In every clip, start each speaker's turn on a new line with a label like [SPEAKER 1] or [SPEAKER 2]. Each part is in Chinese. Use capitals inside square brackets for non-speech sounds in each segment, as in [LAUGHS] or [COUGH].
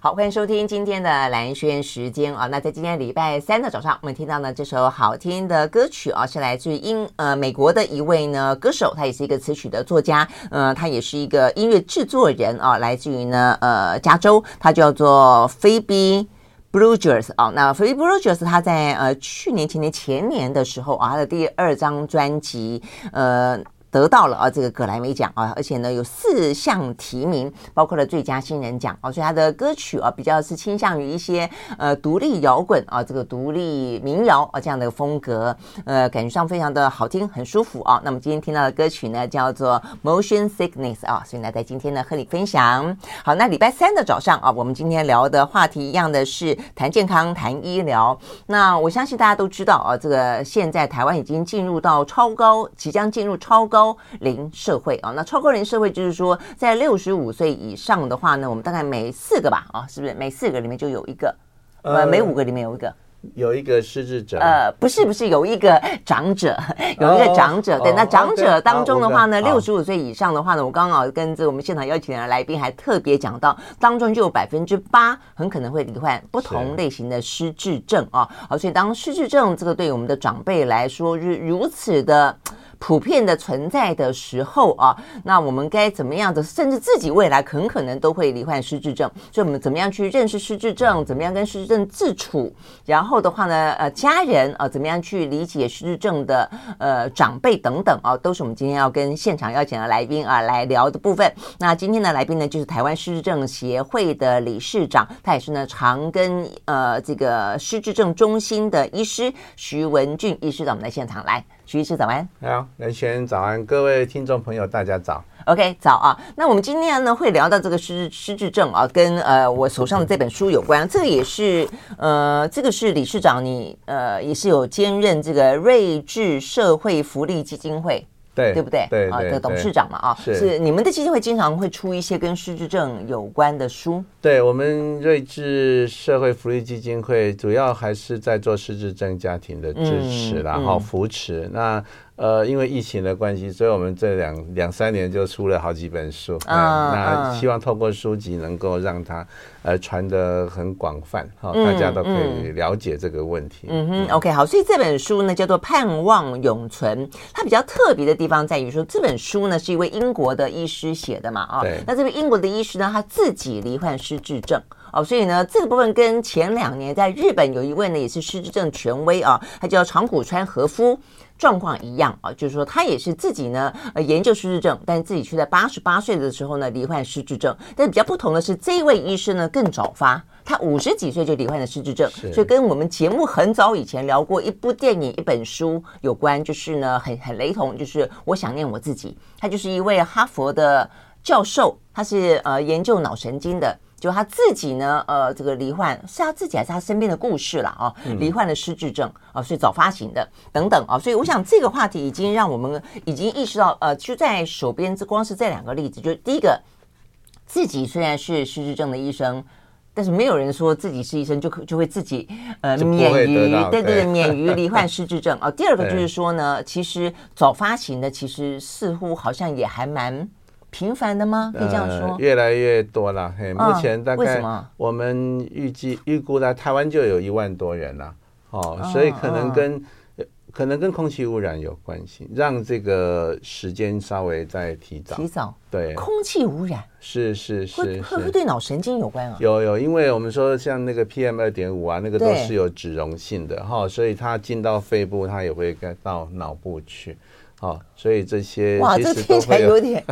[SPEAKER 1] 好，欢迎收听今天的蓝轩时间啊。那在今天礼拜三的早上，我们听到呢这首好听的歌曲啊，是来自于英呃美国的一位呢歌手，他也是一个词曲的作家，呃，他也是一个音乐制作人啊，来自于呢呃加州，他叫做 Phoebe Bridgers 啊。那 Phoebe Bridgers 他在呃去年、前年、前年的时候啊，他的第二张专辑呃。得到了啊，这个葛莱美奖啊，而且呢有四项提名，包括了最佳新人奖啊，所以他的歌曲啊比较是倾向于一些呃独立摇滚啊，这个独立民谣啊这样的风格，呃，感觉上非常的好听，很舒服啊。那么今天听到的歌曲呢叫做 Motion Sickness 啊，所以呢在今天呢和你分享。好，那礼拜三的早上啊，我们今天聊的话题一样的是谈健康、谈医疗。那我相信大家都知道啊，这个现在台湾已经进入到超高，即将进入超高。高龄社会啊，那超高龄社会就是说，在六十五岁以上的话呢，我们大概每四个吧，啊，是不是？每四个里面就有一个，呃，每五个里面有一个，
[SPEAKER 2] 有一个失智者，
[SPEAKER 1] 呃，不是不是，有一个长者，[LAUGHS] 有一个长者，对，那长者当中的话呢，六十五岁以上的话呢，我刚好跟这我们现场邀请的来宾还特别讲到，当中就有百分之八很可能会罹患不同类型的失智症啊，好，所以当失智症这个对于我们的长辈来说是如此的。普遍的存在的时候啊，那我们该怎么样的？甚至自己未来很可能都会罹患失智症，所以我们怎么样去认识失智症？怎么样跟失智症自处？然后的话呢，呃，家人啊，怎么样去理解失智症的呃长辈等等啊，都是我们今天要跟现场邀请的来宾啊来聊的部分。那今天的来宾呢，就是台湾失智症协会的理事长，他也是呢长庚呃这个失智症中心的医师徐文俊医师到我们的现场来。徐医师早安，
[SPEAKER 2] 好，兰萱早安，各位听众朋友大家早
[SPEAKER 1] ，OK 早啊。那我们今天呢会聊到这个失失智症啊，跟呃我手上的这本书有关。这个也是呃，这个是理事长你呃也是有兼任这个睿智社会福利基金会。对，对不对？
[SPEAKER 2] 对
[SPEAKER 1] 啊，的董事长嘛啊，是，是你们的基金会经常会出一些跟失智症有关的书。
[SPEAKER 2] 对，我们睿智社会福利基金会主要还是在做失智症家庭的支持，然后扶持那。呃，因为疫情的关系，所以我们这两两三年就出了好几本书。嗯，那希望透过书籍能够让它呃传得很广泛，哈，大家都可以了解这个问题。
[SPEAKER 1] 嗯哼，OK，好，所以这本书呢叫做《盼望永存》，它比较特别的地方在于说，这本书呢是一位英国的医师写的嘛，啊，对，那这位英国的医师呢，他自己罹患失智症。哦，所以呢，这个部分跟前两年在日本有一位呢，也是失智症权威啊，他叫长谷川和夫，状况一样啊，就是说他也是自己呢，呃，研究失智症，但是自己却在八十八岁的时候呢，罹患失智症。但是比较不同的是，这一位医生呢更早发，他五十几岁就罹患了失智症，所以跟我们节目很早以前聊过一部电影、一本书有关，就是呢很很雷同，就是我想念我自己。他就是一位哈佛的教授，他是呃研究脑神经的。就他自己呢，呃，这个罹患是他自己还是他身边的故事了啊？罹患了失智症啊，所以早发型的等等啊，所以我想这个话题已经让我们已经意识到，呃，就在手边这光是这两个例子，就第一个，自己虽然是失智症的医生，但是没有人说自己是医生就可就会自己呃免于对对对免于罹患失智症啊。第二个就是说呢，[LAUGHS] 其实早发型的其实似乎好像也还蛮。频繁的吗？可以这样说，
[SPEAKER 2] 呃、越来越多了。嘿，目前大概我们预计预估呢，台湾就有一万多人了。哦，所以可能跟、哦、可能跟空气污染有关系，让这个时间稍微再提早。
[SPEAKER 1] 提早，
[SPEAKER 2] 对，
[SPEAKER 1] 空气污染
[SPEAKER 2] 是是是，
[SPEAKER 1] 会会不会对脑神经有关啊？
[SPEAKER 2] 有有，因为我们说像那个 PM 二点五啊，那个都是有脂溶性的哈，所以它进到肺部，它也会到脑部去。好，所以这些
[SPEAKER 1] 哇，这听起来有点，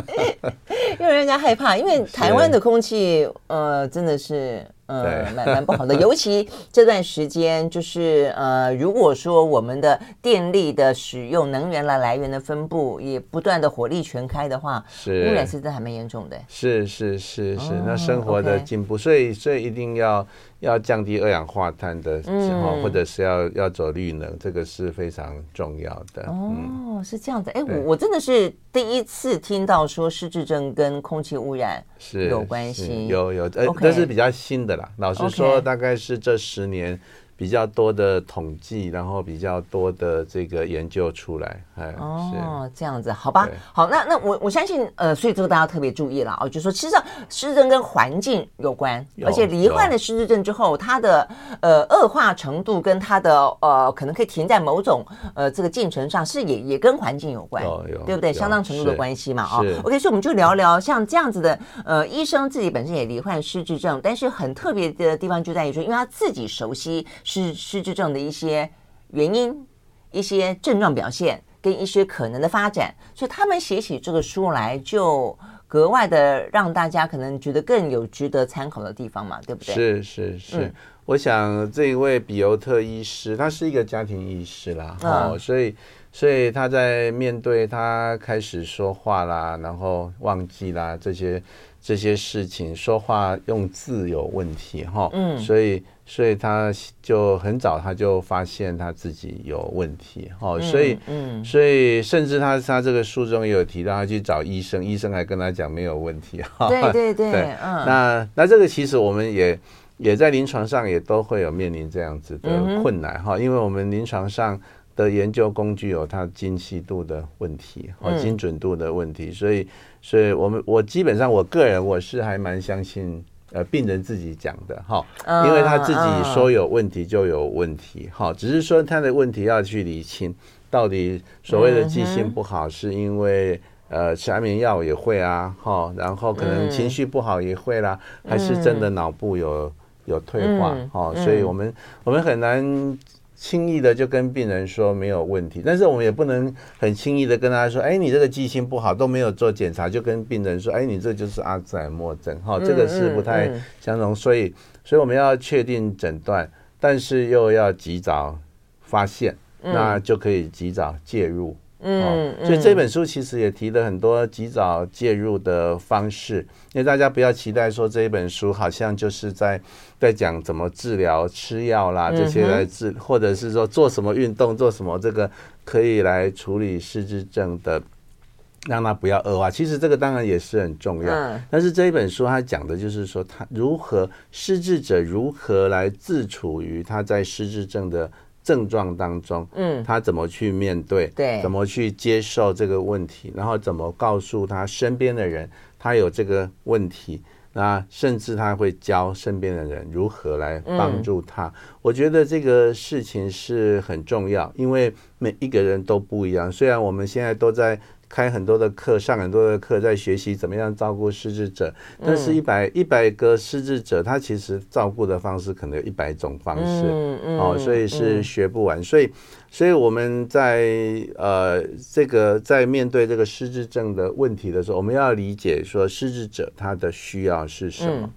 [SPEAKER 1] [LAUGHS] 因为人家害怕，因为台湾的空气，呃，真的是。呃，蛮蛮不好的，尤其这段时间，就是呃，如果说我们的电力的使用、能源的来源的分布也不断的火力全开的话，是污染是真的还蛮严重的。
[SPEAKER 2] 是是是是，哦、那生活的进步所以所以一定要要降低二氧化碳的时候，嗯、或者是要要走绿能，这个是非常重要的。
[SPEAKER 1] 哦，嗯、是这样子。哎，我我真的是第一次听到说失智症跟空气污染是有关系，
[SPEAKER 2] 有有，呃，这是比较新的啦。老实说，大概是这十年比较多的统计，然后比较多的这个研究出来。哎，
[SPEAKER 1] 哦，这样子，好吧，好，那那我我相信，呃，所以这个大家特别注意了啊，就是说，其实上失智症跟环境有关，而且罹患了失智症之后，它的呃恶化程度跟它的呃可能可以停在某种呃这个进程上，是也也跟环境有关，有有对不对？相当程度的关系嘛，啊，OK，所以我们就聊聊像这样子的，呃，医生自己本身也罹患失智症，但是很特别的地方就在于说，因为他自己熟悉失失智症的一些原因、一些症状表现。跟一些可能的发展，所以他们写起这个书来，就格外的让大家可能觉得更有值得参考的地方嘛，对不对？
[SPEAKER 2] 是是是，嗯、我想这一位比尤特医师，他是一个家庭医师啦，嗯、哦，所以所以他在面对他开始说话啦，然后忘记啦这些这些事情，说话用字有问题哈，哦、嗯，所以。所以他就很早他就发现他自己有问题，哈，所以，嗯，所以甚至他他这个书中也有提到，他去找医生，医生还跟他讲没有问题，哈，
[SPEAKER 1] 对对对，[LAUGHS] 对。嗯，
[SPEAKER 2] 那那这个其实我们也也在临床上也都会有面临这样子的困难，哈，因为我们临床上的研究工具有它精细度的问题，和精准度的问题，所以，所以我们我基本上我个人我是还蛮相信。呃，病人自己讲的哈，因为他自己说有问题就有问题哈，只是说他的问题要去理清，到底所谓的记性不好是因为呃吃安眠药也会啊哈，然后可能情绪不好也会啦，还是真的脑部有有退化哈，所以我们我们很难。轻易的就跟病人说没有问题，但是我们也不能很轻易的跟他说，哎，你这个记性不好，都没有做检查，就跟病人说，哎，你这就是阿兹海默症，哈，这个是不太相容，所以，所以我们要确定诊断，但是又要及早发现，那就可以及早介入。嗯，所以这本书其实也提了很多及早介入的方式，因为大家不要期待说这一本书好像就是在在讲怎么治疗、吃药啦这些来治，或者是说做什么运动、做什么这个可以来处理失智症的，让它不要恶化。其实这个当然也是很重要，但是这一本书它讲的就是说，他如何失智者如何来自处于他在失智症的。症状当中，嗯，他怎么去面对？对，怎么去接受这个问题？然后怎么告诉他身边的人，他有这个问题？那甚至他会教身边的人如何来帮助他。我觉得这个事情是很重要，因为每一个人都不一样。虽然我们现在都在。开很多的课，上很多的课，在学习怎么样照顾失智者。但是，一百一百个失智者，他其实照顾的方式可能有一百种方式，嗯嗯、哦，所以是学不完。所以，所以我们在呃这个在面对这个失智症的问题的时候，我们要理解说失智者他的需要是什么，嗯、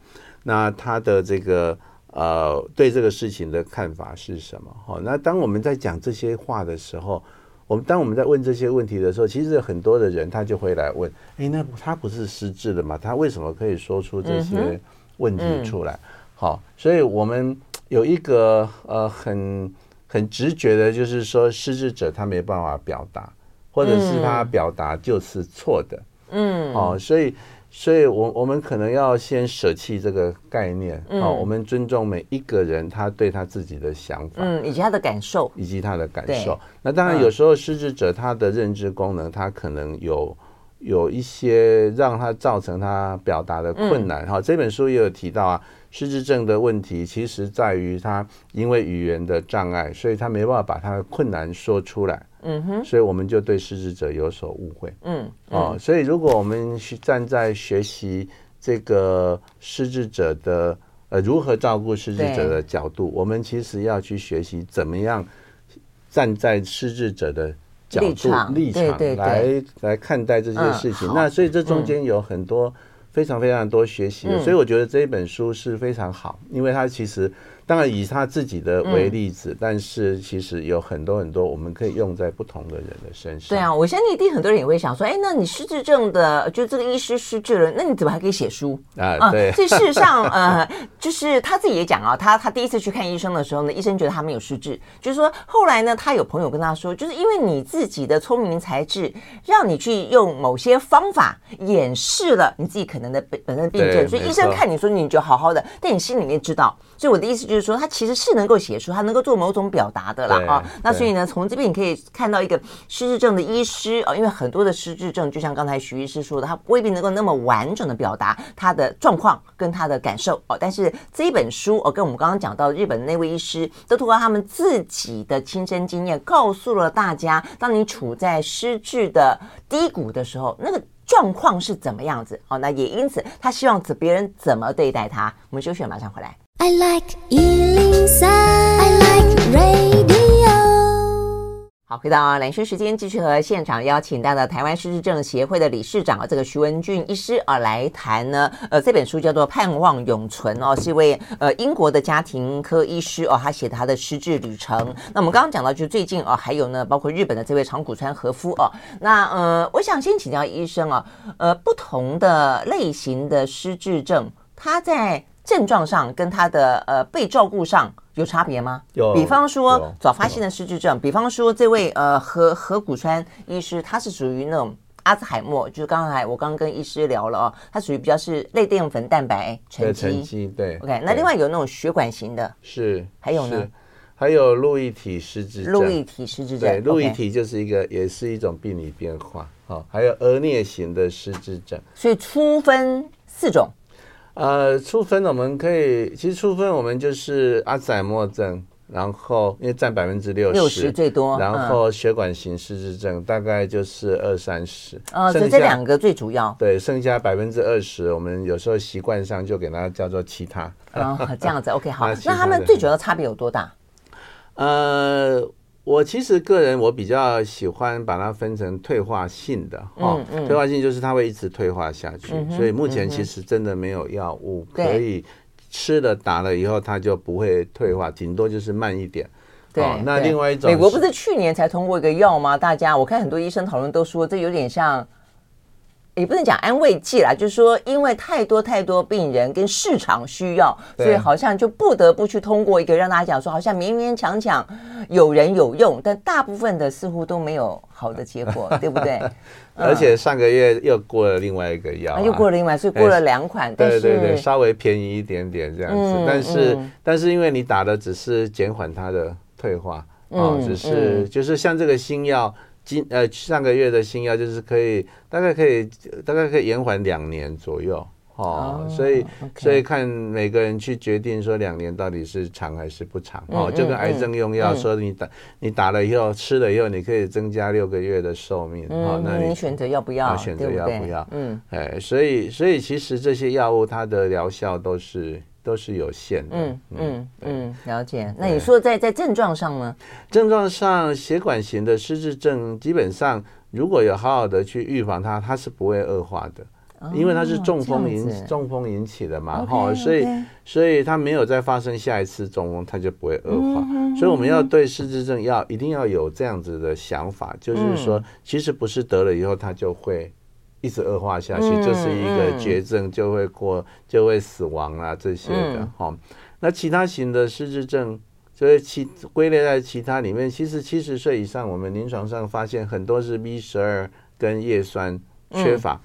[SPEAKER 2] 那他的这个呃对这个事情的看法是什么？好、哦，那当我们在讲这些话的时候。我们当我们在问这些问题的时候，其实很多的人他就会来问：哎，那他不是失智的吗？他为什么可以说出这些问题出来？好，所以我们有一个呃很很直觉的，就是说失智者他没办法表达，或者是他表达就是错的。嗯，好，所以。所以，我我们可能要先舍弃这个概念，好，我们尊重每一个人他对他自己的想法，
[SPEAKER 1] 嗯，以及他的感受，
[SPEAKER 2] 以及他的感受。那当然，有时候失智者他的认知功能，他可能有有一些让他造成他表达的困难。好，这本书也有提到啊。失智症的问题，其实在于他因为语言的障碍，所以他没办法把他的困难说出来。嗯哼，所以我们就对失智者有所误会。嗯，哦，所以如果我们是站在学习这个失智者的呃如何照顾失智者的角度，我们其实要去学习怎么样站在失智者的角度立场来来看待这些事情。那所以这中间有很多。非常非常多学习的，所以我觉得这一本书是非常好，因为它其实。当然以他自己的为例子，嗯、但是其实有很多很多我们可以用在不同的人的身上。对
[SPEAKER 1] 啊，我相信一定很多人也会想说，哎，那你失智症的，就这个医师失智了，那你怎么还可以写书
[SPEAKER 2] 啊？对，
[SPEAKER 1] 这、呃、事实上，呃，就是他自己也讲啊，他他第一次去看医生的时候呢，医生觉得他没有失智，就是说后来呢，他有朋友跟他说，就是因为你自己的聪明才智，让你去用某些方法掩饰了你自己可能的本本身的病症，所以医生看你说你就好好的，但你心里面知道，所以我的意思就是。就是说他其实是能够写出，他能够做某种表达的啦啊。那所以呢，从这边你可以看到一个失智症的医师啊，因为很多的失智症，就像刚才徐医师说的，他未必能够那么完整的表达他的状况跟他的感受哦。但是这一本书哦，跟我们刚刚讲到日本那位医师，都通过他们自己的亲身经验，告诉了大家，当你处在失智的低谷的时候，那个。状况是怎么样子？好，那也因此，他希望别人怎么对待他。我们休息，马上回来。I like 103, I like radio。好，回到兰萱时间，继续和现场邀请到的台湾失智症协会的理事长啊，这个徐文俊医师啊来谈呢。呃，这本书叫做《盼望永存》哦，是一位呃英国的家庭科医师哦，他写的他的失智旅程。那我们刚刚讲到，就最近哦，还有呢，包括日本的这位长谷川和夫哦。那呃，我想先请教医生啊，呃，不同的类型的失智症，他在症状上跟他的呃被照顾上。有差别吗？
[SPEAKER 2] 有，
[SPEAKER 1] 比方说早发性的失智症，比方说这位呃何何谷川医师，他是属于那种阿兹海默，就是刚才我刚刚跟医师聊了哦，他属于比较是类淀粉蛋白沉积，
[SPEAKER 2] 对
[SPEAKER 1] ，OK，那另外有那种血管型的，
[SPEAKER 2] 是，
[SPEAKER 1] 还有呢，
[SPEAKER 2] 还有路易体失智症，
[SPEAKER 1] 路易体失智症，
[SPEAKER 2] 对，路易体就是一个也是一种病理变化，好，还有额颞型的失智症，
[SPEAKER 1] 所以初分四种。
[SPEAKER 2] 呃，初分我们可以，其实初分我们就是阿兹海默症，然后因为占百分之六十，
[SPEAKER 1] 六十最多，
[SPEAKER 2] 然后血管型失智症、嗯、大概就是二三十，
[SPEAKER 1] 呃，所以这两个最主要，
[SPEAKER 2] 对，剩下百分之二十，我们有时候习惯上就给它叫做其他，
[SPEAKER 1] 哦，这样子，OK，好，[LAUGHS] 那，那他们最主要差别有多大？
[SPEAKER 2] 呃。我其实个人我比较喜欢把它分成退化性的哦，退化性就是它会一直退化下去，所以目前其实真的没有药物可以吃了打了以后它就不会退化，顶多就是慢一点。对，那另外一种，
[SPEAKER 1] 美国不是去年才通过一个药吗？大家我看很多医生讨论都说这有点像。也不能讲安慰剂啦，就是说，因为太多太多病人跟市场需要，所以好像就不得不去通过一个让大家讲说，好像勉勉强强有人有用，但大部分的似乎都没有好的结果，对不对？[LAUGHS]
[SPEAKER 2] 而且上个月又过了另外一个药，啊，
[SPEAKER 1] 又过了另外，所以过了两款，对对对，
[SPEAKER 2] 稍微便宜一点点这样子，嗯、但是、嗯、但是因为你打的只是减缓它的退化，哦，只是、嗯、就是像这个新药。今呃上个月的新药就是可以大概可以大概可以延缓两年左右哦，所以所以看每个人去决定说两年到底是长还是不长哦，就跟癌症用药说你打你打了以后吃了以后你可以增加六个月的寿命哦，那你
[SPEAKER 1] 选择要不要？
[SPEAKER 2] 选择要不要？嗯，哎，所以所以其实这些药物它的疗效都是。都是有限的。
[SPEAKER 1] 嗯嗯嗯，了解。那你说在在症状上呢？
[SPEAKER 2] 症状上，血管型的失智症基本上如果有好好的去预防它，它是不会恶化的，因为它是中风引中风引起的嘛，哈，所以所以它没有再发生下一次中风，它就不会恶化。所以我们要对失智症要一定要有这样子的想法，就是说，其实不是得了以后它就会。一直恶化下去，就是一个绝症，就会过，就会死亡啊这些的哈。那其他型的失智症，所以其归类在其他里面，其实七十岁以上，我们临床上发现很多是 B 十二跟叶酸缺乏。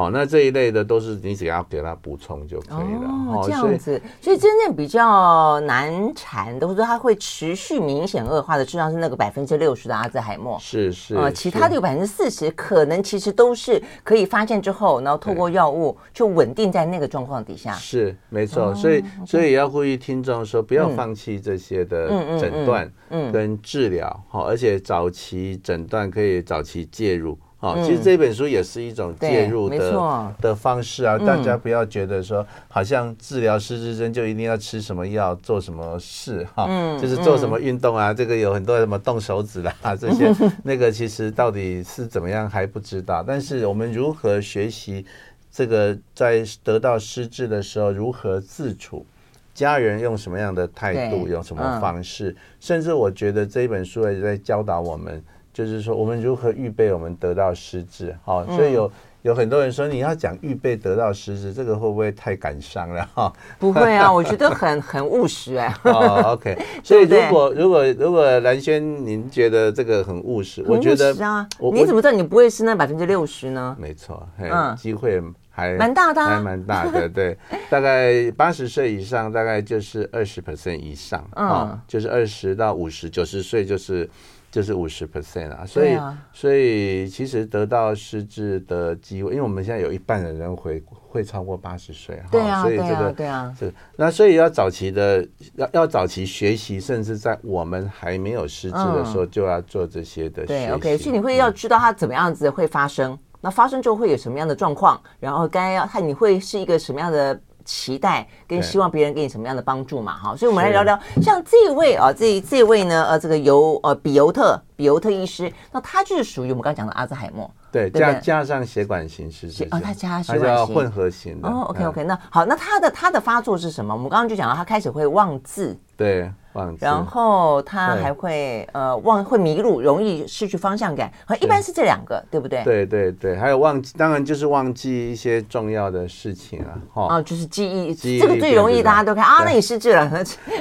[SPEAKER 2] 好，那这一类的都是你只要给他补充就可以了。
[SPEAKER 1] 哦，这样子，所以真正比较难缠的，或者说它会持续明显恶化的，实际上是那个百分之六十的阿兹海默。
[SPEAKER 2] 是是。
[SPEAKER 1] 呃，其他的有百分之四十，可能其实都是可以发现之后，然后透过药物就稳定在那个状况底下。
[SPEAKER 2] 是，没错。所以，所以也要呼吁听众说，不要放弃这些的诊断跟治疗。好，而且早期诊断可以早期介入。哦，其实这本书也是一种介入的的方式啊，大家不要觉得说好像治疗失智症就一定要吃什么药、做什么事哈，就是做什么运动啊，这个有很多什么动手指啦 [LAUGHS] 这些，那个其实到底是怎么样还不知道。但是我们如何学习这个在得到失智的时候如何自处，家人用什么样的态度，用什么方式，甚至我觉得这一本书也在教导我们。就是说，我们如何预备我们得到失智？好，所以有有很多人说，你要讲预备得到失智，这个会不会太感伤了？哈，不
[SPEAKER 1] 会啊，我觉得很很务实哎。[LAUGHS]
[SPEAKER 2] 哦，OK，[LAUGHS] 所以如果如果如果蓝轩您觉得这个很务实，我觉得
[SPEAKER 1] 啊，你怎么知道你不会是那百分之六十呢？
[SPEAKER 2] 没错，嗯，机会还
[SPEAKER 1] 蛮大的，
[SPEAKER 2] 还蛮大的，对，[LAUGHS] 大概八十岁以上，大概就是二十 percent 以上，嗯，就是二十到五十，九十岁就是。就是五十 percent 啊，所以、啊、所以其实得到失智的机会，因为我们现在有一半的人会会超过八十岁，
[SPEAKER 1] 对啊，
[SPEAKER 2] 所以这个
[SPEAKER 1] 对啊，
[SPEAKER 2] 是那所以要早期的要要早期学习，甚至在我们还没有失智的时候就要做这些的学习。
[SPEAKER 1] 对，OK，所以你会要知道它怎么样子会发生，嗯、那发生之后会有什么样的状况，然后该要看你会是一个什么样的。期待跟希望别人给你什么样的帮助嘛？哈，所以我们来聊聊，像这位啊，这这位呢，呃，这个尤呃比尤特比尤特医师，那他就是属于我们刚刚讲的阿兹海默，
[SPEAKER 2] 对，加加上血管型失智，
[SPEAKER 1] 哦，他加血管型
[SPEAKER 2] 混合型的。
[SPEAKER 1] 哦，OK OK，那好，那他的他的发作是什么？我们刚刚就讲到他开始会忘字，
[SPEAKER 2] 对。
[SPEAKER 1] 忘然后他还会呃忘会迷路，容易失去方向感，一般是这两个，对不对？
[SPEAKER 2] 对对对，还有忘记，当然就是忘记一些重要的事情啊，
[SPEAKER 1] 哦，就是记忆，记忆这个最容易，大家都看啊，那你失智了。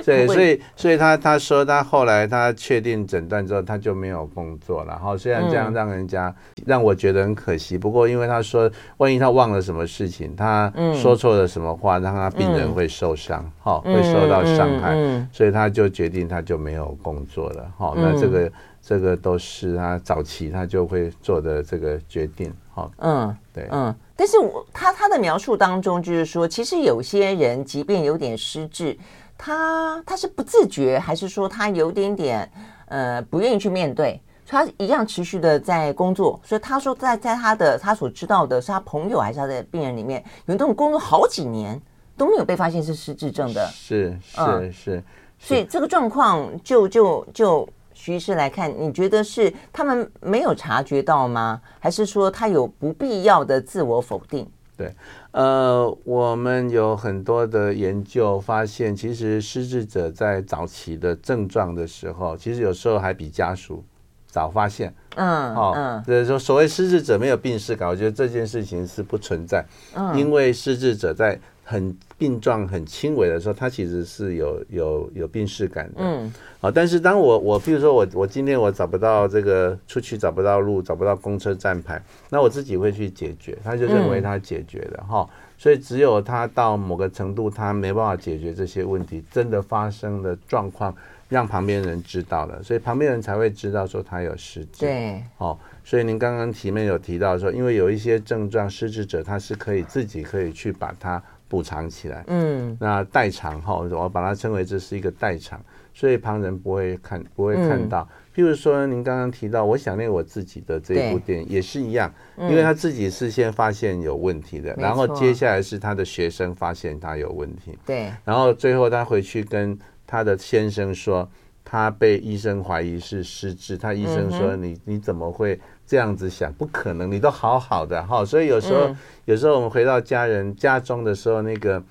[SPEAKER 2] 对，所以所以他他说他后来他确定诊断之后，他就没有工作了。哈，虽然这样让人家让我觉得很可惜，不过因为他说，万一他忘了什么事情，他说错了什么话，让他病人会受伤，哈，会受到伤害，所以他就。就决定他就没有工作了，好，那这个这个都是他早期他就会做的这个决定，好，嗯，对，嗯，
[SPEAKER 1] 但是我他他的描述当中就是说，其实有些人即便有点失智，他他是不自觉，还是说他有点点呃不愿意去面对，他一样持续的在工作，所以他说在在他的他所知道的是他朋友还是他的病人里面，有那种工作好几年都没有被发现是失智症的，
[SPEAKER 2] 是是是。
[SPEAKER 1] 所以这个状况，就就就徐医师来看，你觉得是他们没有察觉到吗？还是说他有不必要的自我否定？
[SPEAKER 2] 对，呃，我们有很多的研究发现，其实失智者在早期的症状的时候，其实有时候还比家属早发现。嗯，好、哦，嗯，就是说所谓失智者没有病识感，我觉得这件事情是不存在。嗯，因为失智者在很病状很轻微的时候，他其实是有有有病视感的。嗯，啊，但是当我我比如说我我今天我找不到这个出去找不到路找不到公车站牌，那我自己会去解决，他就认为他解决了哈、嗯。所以只有他到某个程度，他没办法解决这些问题，真的发生的状况让旁边人知道了，所以旁边人才会知道说他有失智。
[SPEAKER 1] 对，
[SPEAKER 2] 哦，所以您刚刚前面有提到说，因为有一些症状失智者他是可以自己可以去把它。补偿起来，嗯，那代偿哈，我把它称为这是一个代偿，所以旁人不会看，不会看到。譬如说，您刚刚提到，我想念我自己的这一部电影也是一样，因为他自己是先发现有问题的，然后接下来是他的学生发现他有问题，
[SPEAKER 1] 对，
[SPEAKER 2] 然后最后他回去跟他的先生说，他被医生怀疑是失智，他医生说你你怎么会？这样子想不可能，你都好好的哈，所以有时候、嗯，有时候我们回到家人家中的时候，那个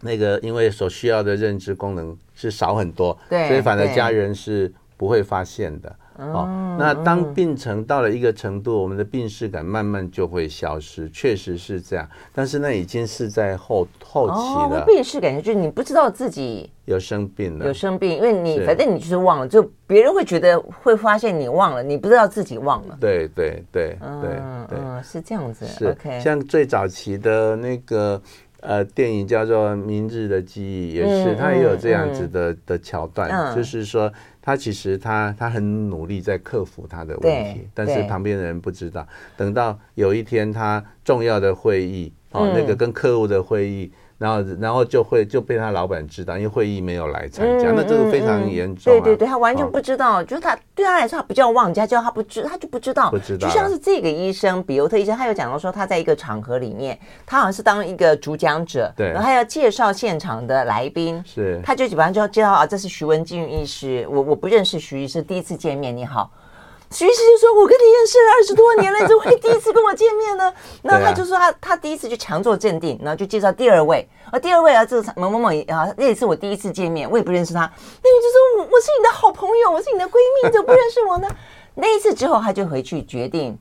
[SPEAKER 2] 那个，因为所需要的认知功能是少很多，对，所以反而家人是不会发现的。哦，那当病程到了一个程度，我们的病识感慢慢就会消失，确实是这样。但是那已经是在后后期了。
[SPEAKER 1] 病识感就是你不知道自己
[SPEAKER 2] 有生病了，
[SPEAKER 1] 有生病，因为你反正你就是忘了，就别人会觉得会发现你忘了，你不知道自己忘了。
[SPEAKER 2] 对对对对对，
[SPEAKER 1] 是这样子。
[SPEAKER 2] 是 OK，像最早期的那个。呃，电影叫做《明日的记忆》，也是它也有这样子的、嗯、的桥段、嗯，就是说他其实他他很努力在克服他的问题，但是旁边的人不知道。等到有一天他重要的会议，哦，嗯、那个跟客户的会议。然后，然后就会就被他老板知道，因为会议没有来参加，嗯、那这个非常严重、啊嗯。对
[SPEAKER 1] 对对，他完全不知道，哦、就是他对他来说他不叫忘家，叫他不知，他就不知道。
[SPEAKER 2] 不知道。
[SPEAKER 1] 就像是这个医生比尤特医生，他有讲到说他在一个场合里面，他好像是当一个主讲者，对，然后他要介绍现场的来宾，是，他就基本上就要介绍啊，这是徐文静医师，我我不认识徐医师，第一次见面，你好。徐医师就说：“我跟你认识了二十多年了，你怎么会第一次跟我见面呢？” [LAUGHS] 然后他就说他：“他他第一次就强作镇定，然后就介绍第二位。而第二位啊，这个某某某啊，那也是我第一次见面，我也不认识他。那你就说我我是你的好朋友，我是你的闺蜜，你怎么不认识我呢？” [LAUGHS] 那一次之后，他就回去决定，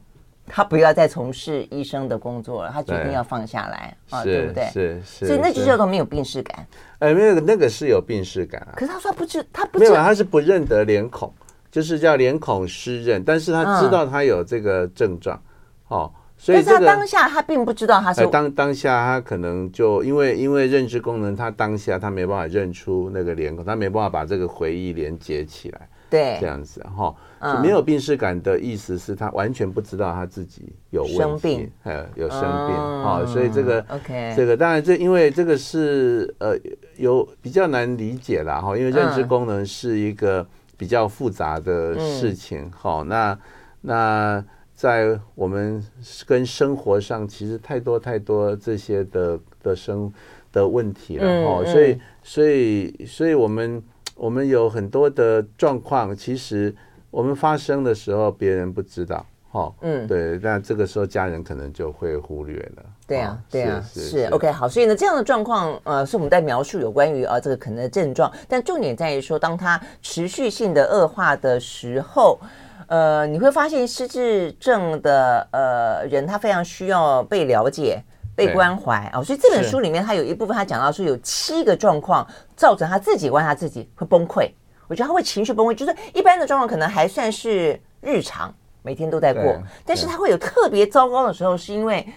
[SPEAKER 1] 他不要再从事医生的工作了，他决定要放下来啊，对不对？
[SPEAKER 2] 是是，
[SPEAKER 1] 所以那就叫做没有病逝感。
[SPEAKER 2] 哎，没有那个是有病逝感啊。
[SPEAKER 1] 可是他说他不知，他不知
[SPEAKER 2] 没有，他是不认得脸孔。就是叫脸孔失认，但是他知道他有这个症状，嗯、哦，所以、这个、
[SPEAKER 1] 但是他当下他并不知道他是
[SPEAKER 2] 当当下他可能就因为因为认知功能，他当下他没办法认出那个脸孔，他没办法把这个回忆连接起来。
[SPEAKER 1] 对，
[SPEAKER 2] 这样子哈，没有病视感的意思是他完全不知道他自己有问题，
[SPEAKER 1] 生病，
[SPEAKER 2] 有生病哈，所以这个
[SPEAKER 1] OK，
[SPEAKER 2] 这个当然这因为这个是呃有比较难理解啦哈，因为认知功能是一个比较复杂的事情哦，那那在我们跟生活上其实太多太多这些的的生的问题了哈，所以所以所以我们。我们有很多的状况，其实我们发生的时候，别人不知道，哈，嗯，对，那这个时候家人可能就会忽略了。
[SPEAKER 1] 对啊，对啊，是，OK，好，所以呢，这样的状况，呃，是我们在描述有关于啊这个可能的症状，但重点在于说，当它持续性的恶化的时候，呃，你会发现失智症的呃人，他非常需要被了解。被关怀哦，所以这本书里面，他有一部分他讲到说，有七个状况造成他自己关他自己会崩溃。我觉得他会情绪崩溃，就是一般的状况可能还算是日常，每天都在过，但是他会有特别糟糕的时候，是因为。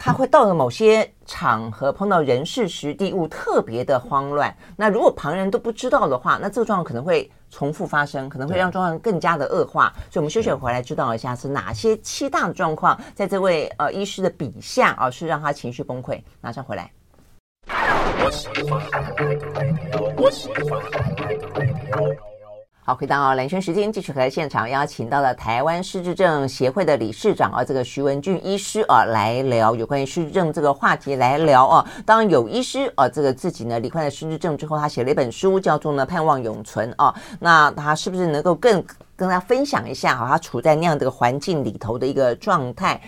[SPEAKER 1] 他会到了某些场合碰到人事时地物特别的慌乱。那如果旁人都不知道的话，那这个状况可能会重复发生，可能会让状况更加的恶化。所以，我们休息回来知道一下是哪些七大的状况，在这位呃医师的笔下啊，是让他情绪崩溃。马上回来。好，回到蓝轩时间，继续和现场邀请到了台湾失智症协会的理事长啊，这个徐文俊医师啊，来聊有关于失智症这个话题来聊啊。当有医师啊，这个自己呢罹患了失智症之后，他写了一本书，叫做呢《盼望永存》啊。那他是不是能够更跟大家分享一下啊？他处在那样的个环境里头的一个状态？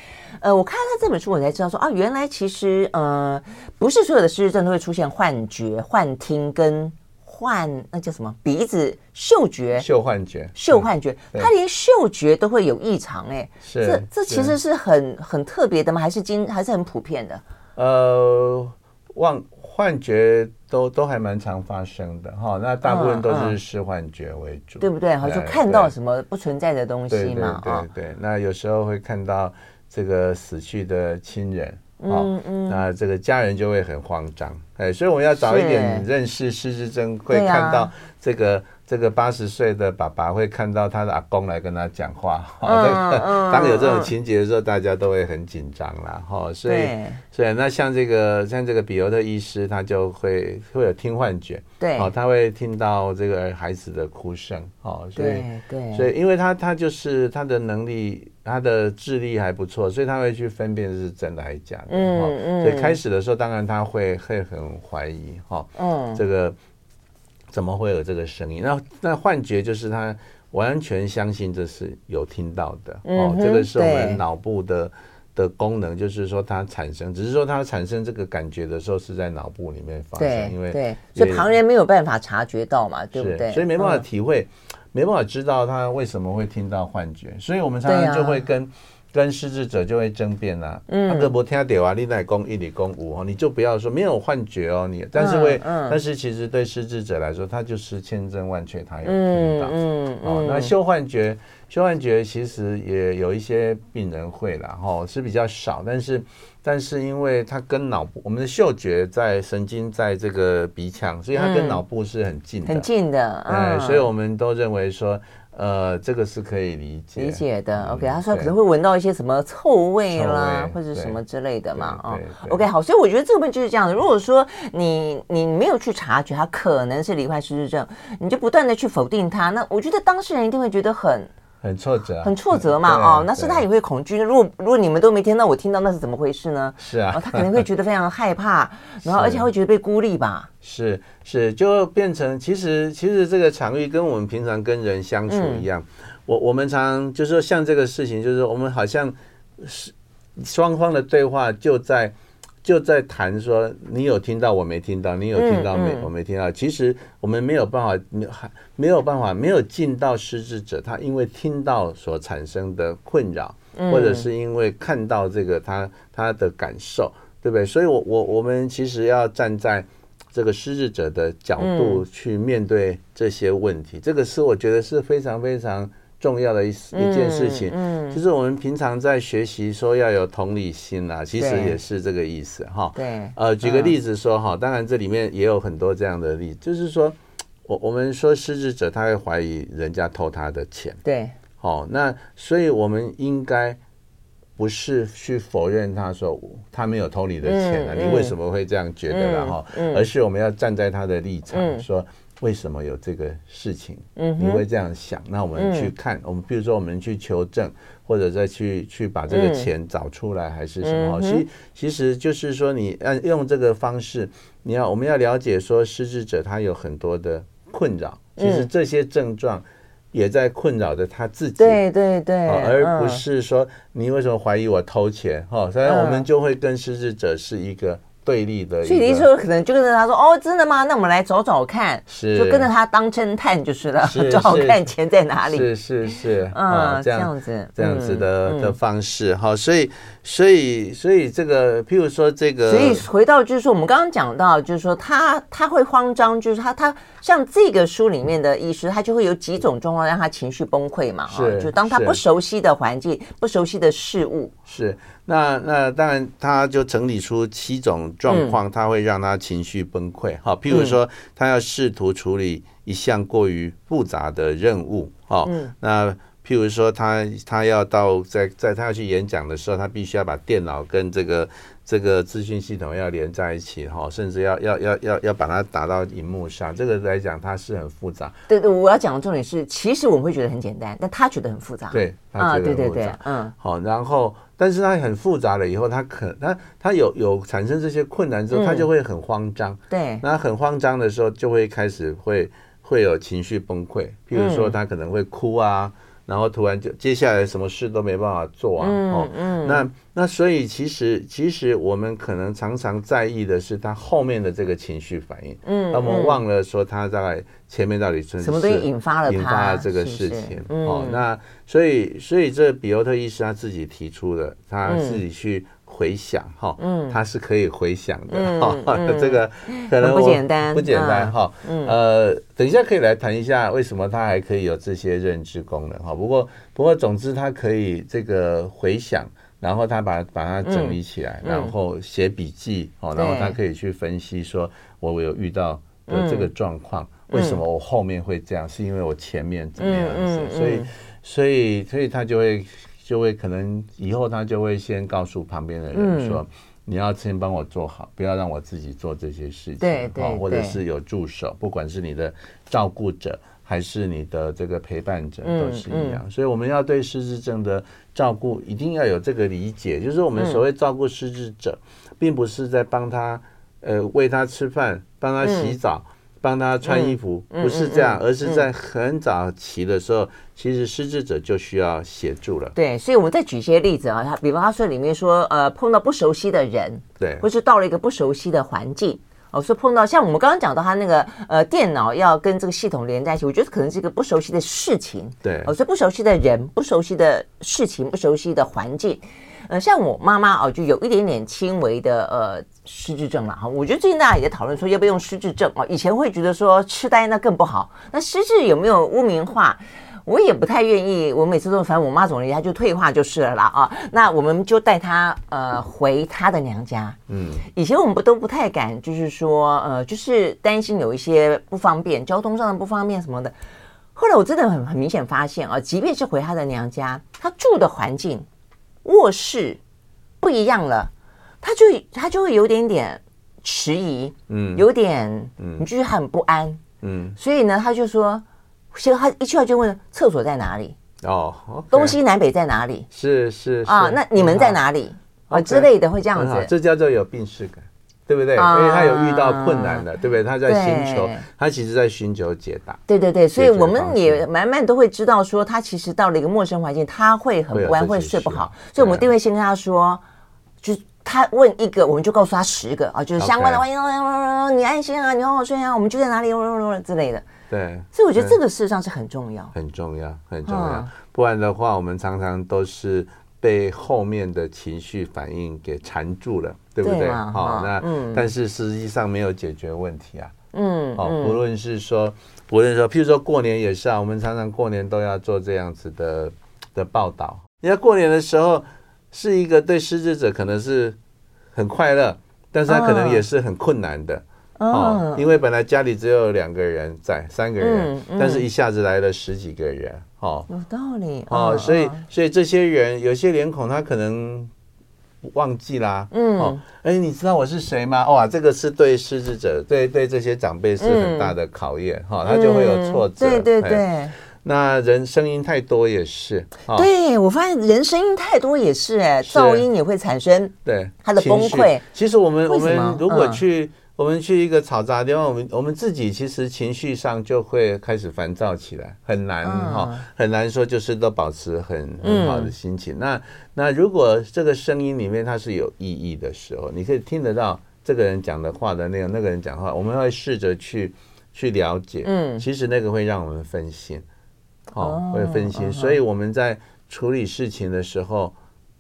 [SPEAKER 1] 呃，我看了他这本书，我才知道说啊，原来其实呃，不是所有的失智症都会出现幻觉、幻听跟。幻那叫什么？鼻子嗅觉，
[SPEAKER 2] 嗅幻觉，
[SPEAKER 1] 嗅幻觉，他连嗅觉都会有异常哎、这这其实是很很特别的吗？还是今还是很普遍的？
[SPEAKER 2] 呃，幻幻觉都都还蛮常发生的哈。那大部分都是视幻觉为主，嗯嗯、对不对？好，就看到什么不存在的东西嘛，对对，对，对。那有时候会看到这个死去的亲人。嗯嗯，那这个家人就会很慌张，哎，所以我们要早一点认识失智症，会看到这个。这个八十岁的爸爸会看到他的阿公来跟他讲话，[LAUGHS] 当有这种情节的时候，嗯、大家都会很紧张啦，哈，所以，所以那像这个像这个比尤特医师，他就会会有听幻觉，对，哦，他会听到这个孩子的哭声，哦，所以，对，所以，因为他他就是他的能力，他的智力还不错，所以他会去分辨是真的还是假的，嗯嗯，所以开始的时候，当然他会会很怀疑，哈，嗯，这个。怎么会有这个声音？那那幻觉就是他完全相信这是有听到的、嗯、哦，这个是我们脑部的的功能，就是说它产生，只是说它产生这个感觉的时候是在脑部里面发生，因为对，
[SPEAKER 1] 所以旁人没有办法察觉到嘛，对不对？
[SPEAKER 2] 所以没办法体会，嗯、没办法知道他为什么会听到幻觉，所以我们常常就会跟。跟失智者就会争辩啦、啊，嗯，那个不听到啊，你乃公一里公五哦，你就不要说没有幻觉哦，你但是会，嗯。嗯、但是其实对失智者来说，他就是千真万确，他有听到，嗯，嗯哦，那嗅幻觉，嗅幻觉其实也有一些病人会啦，哈，是比较少，但是但是因为它跟脑部，我们的嗅觉在神经在这个鼻腔，所以它跟脑部是很近的，
[SPEAKER 1] 很近的，
[SPEAKER 2] 嗯，所以我们都认为说。呃，这个是可以理解
[SPEAKER 1] 理解的。OK，他说可能会闻到一些什么臭味啦，或者什么之类的嘛。哦，OK，好，所以我觉得这个问题就是这样的。如果说你你没有去察觉他可能是罹患失智症，你就不断的去否定他，那我觉得当事人一定会觉得很。
[SPEAKER 2] 很挫折，
[SPEAKER 1] 很挫折嘛，[LAUGHS] 哦，那是他也会恐惧。如果如果你们都没听到，我听到，那是怎么回事呢？
[SPEAKER 2] 是啊，
[SPEAKER 1] 他肯定会觉得非常害怕，[LAUGHS] 然后而且会觉得被孤立吧。
[SPEAKER 2] 是是，就变成其实其实这个场域跟我们平常跟人相处一样，我我们常就是说像这个事情，就是我们好像是双方的对话就在。就在谈说，你有听到我没听到，你有听到没、我没听到。其实我们没有办法，没还没有办法，没有进到失智者他因为听到所产生的困扰，或者是因为看到这个他他的感受，对不对？所以我我我们其实要站在这个失智者的角度去面对这些问题，这个是我觉得是非常非常重要的一一件事情，嗯，就是我们平常在学习说要有同理心啊，其实也是这个意思哈。
[SPEAKER 1] 对，
[SPEAKER 2] 呃，举个例子说哈，当然这里面也有很多这样的例子，就是说我我们说失职者他会怀疑人家偷他的钱，
[SPEAKER 1] 对，
[SPEAKER 2] 好，那所以我们应该。不是去否认他说他没有偷你的钱啊，你为什么会这样觉得了哈？而是我们要站在他的立场说，为什么有这个事情？嗯你会这样想？那我们去看，我们比如说我们去求证，或者再去去把这个钱找出来，还是什么？其其实就是说，你按用这个方式，你要我们要了解说，失智者他有很多的困扰，其实这些症状。也在困扰着他自己，
[SPEAKER 1] 对对对，
[SPEAKER 2] 而不是说你为什么怀疑我偷钱哈？所以我们就会跟失智者是一个对立的。
[SPEAKER 1] 所以你说可能就跟着他说哦，真的吗？那我们来找找看，
[SPEAKER 2] 是
[SPEAKER 1] 就跟着他当侦探就是了，找找 [LAUGHS] 看钱在哪里。
[SPEAKER 2] 是是是，
[SPEAKER 1] 嗯，这样子
[SPEAKER 2] 这样子的的方式哈，所以。所以，所以这个，譬如说这个，
[SPEAKER 1] 所以回到就是说，我们刚刚讲到，就是说他他会慌张，就是他他像这个书里面的医师，他就会有几种状况让他情绪崩溃嘛，
[SPEAKER 2] 是，
[SPEAKER 1] 就当他不熟悉的环境、不熟悉的事物，
[SPEAKER 2] 是。那那当然，他就整理出七种状况，他会让他情绪崩溃。好，譬如说，他要试图处理一项过于复杂的任务，好，那。譬如说他，他他要到在在他要去演讲的时候，他必须要把电脑跟这个这个资讯系统要连在一起哈，甚至要要要要要把它打到荧幕上。这个来讲，它是很复杂。
[SPEAKER 1] 对对，我要讲的重点是，其实我们会觉得很简单，但他觉得很复杂。
[SPEAKER 2] 对，啊，对对对，嗯，好，然后，但是他很复杂了以后，他可他他有有产生这些困难之后，他就会很慌张。
[SPEAKER 1] 对，
[SPEAKER 2] 那很慌张的时候，就会开始会会有情绪崩溃。譬如说，他可能会哭啊。然后突然就接下来什么事都没办法做啊！哦，那那所以其实其实我们可能常常在意的是他后面的这个情绪反应，嗯，那我们忘了说他在前面到底是
[SPEAKER 1] 什么东西引发了
[SPEAKER 2] 引发了这个事情哦。那所以所以这比尤特医师他自己提出的，他自己去。回想哈，嗯，它是可以回想的哈，[LAUGHS] 这个 [LAUGHS] 可能
[SPEAKER 1] 不简单，
[SPEAKER 2] 不简单哈，呃，等一下可以来谈一下为什么它还可以有这些认知功能哈。不过，不过，总之它可以这个回想，然后它把把它整理起来，然后写笔记哦，然后它可以去分析说，我有遇到的这个状况，为什么我后面会这样？是因为我前面怎么样子？所以，所以，所以他就会。就会可能以后他就会先告诉旁边的人说，你要先帮我做好，不要让我自己做这些事情。
[SPEAKER 1] 对对，
[SPEAKER 2] 或者是有助手，不管是你的照顾者还是你的这个陪伴者，都是一样。所以我们要对失智症的照顾一定要有这个理解，就是我们所谓照顾失智者，并不是在帮他呃喂他吃饭，帮他洗澡。帮他穿衣服，不是这样，而是在很早期的时候，其实失智者就需要协助了。
[SPEAKER 1] 对，所以我们再举一些例子啊，他比方他说里面说，呃，碰到不熟悉的人，
[SPEAKER 2] 对，
[SPEAKER 1] 或是到了一个不熟悉的环境，哦，说碰到像我们刚刚讲到他那个呃电脑要跟这个系统连在一起，我觉得可能是一个不熟悉的事情，
[SPEAKER 2] 对，
[SPEAKER 1] 哦，所以不熟悉的人、不熟悉的事情、不熟悉的环境。呃，像我妈妈哦，就有一点点轻微的呃失智症了哈。我觉得最近大家也在讨论说要不要用失智症哦。以前会觉得说痴呆那更不好，那失智有没有污名化？我也不太愿意。我每次都反正我妈总是她就退化就是了啦啊。那我们就带她呃回她的娘家。嗯，以前我们不都不太敢，就是说呃，就是担心有一些不方便，交通上的不方便什么的。后来我真的很很明显发现啊，即便是回她的娘家，她住的环境。卧室不一样了，他就他就会有点点迟疑，嗯，有点，嗯，你就是很不安，嗯，所以呢，他就说，其实他一去来就问厕所在哪里，哦，okay, 东西南北在哪里，
[SPEAKER 2] 是是，是。
[SPEAKER 1] 啊，那你们在哪里？啊 okay, 之类的会这样子，
[SPEAKER 2] 这叫做有病耻感。对不对？因为他有遇到困难的，对不对？他在寻求，他其实在寻求解答。
[SPEAKER 1] 对对对，所以我们也慢慢都会知道，说他其实到了一个陌生环境，他会很不安，会睡不好。所以我们一定会先跟他说，就他问一个，我们就告诉他十个啊，就是相关的你安心啊，你好好睡啊，我们就在哪里之类的。
[SPEAKER 2] 对，
[SPEAKER 1] 所以我觉得这个事实上是很重要，
[SPEAKER 2] 很重要，很重要。不然的话，我们常常都是。被后面的情绪反应给缠住了，对不对？好，那但是实际上没有解决问题啊。嗯，哦，不论是说，不论说，譬如说过年也是啊，我们常常过年都要做这样子的的报道。你看过年的时候，是一个对失智者可能是很快乐，但是他可能也是很困难的。哦，因为本来家里只有两个人在，三个人，嗯嗯、但是一下子来了十几个人，哦，
[SPEAKER 1] 有道理，
[SPEAKER 2] 哦，所以所以这些人有些脸孔他可能忘记啦，嗯，哦，哎，你知道我是谁吗？哇，这个是对失智者，对对这些长辈是很大的考验，哦，他就会有挫折，
[SPEAKER 1] 对对对。
[SPEAKER 2] 那人声音太多也是，
[SPEAKER 1] 哦、对我发现人声音太多也是，哎，噪音也会产生，
[SPEAKER 2] 对
[SPEAKER 1] 他的崩溃。
[SPEAKER 2] 其实我们我们如果去。嗯我们去一个嘈杂的地方，我们我们自己其实情绪上就会开始烦躁起来，很难哈，很难说就是都保持很很好的心情。那那如果这个声音里面它是有意义的时候，你可以听得到这个人讲的话的内容，那个人讲话，我们会试着去去了解。嗯，其实那个会让我们分心，哦，会分心。所以我们在处理事情的时候，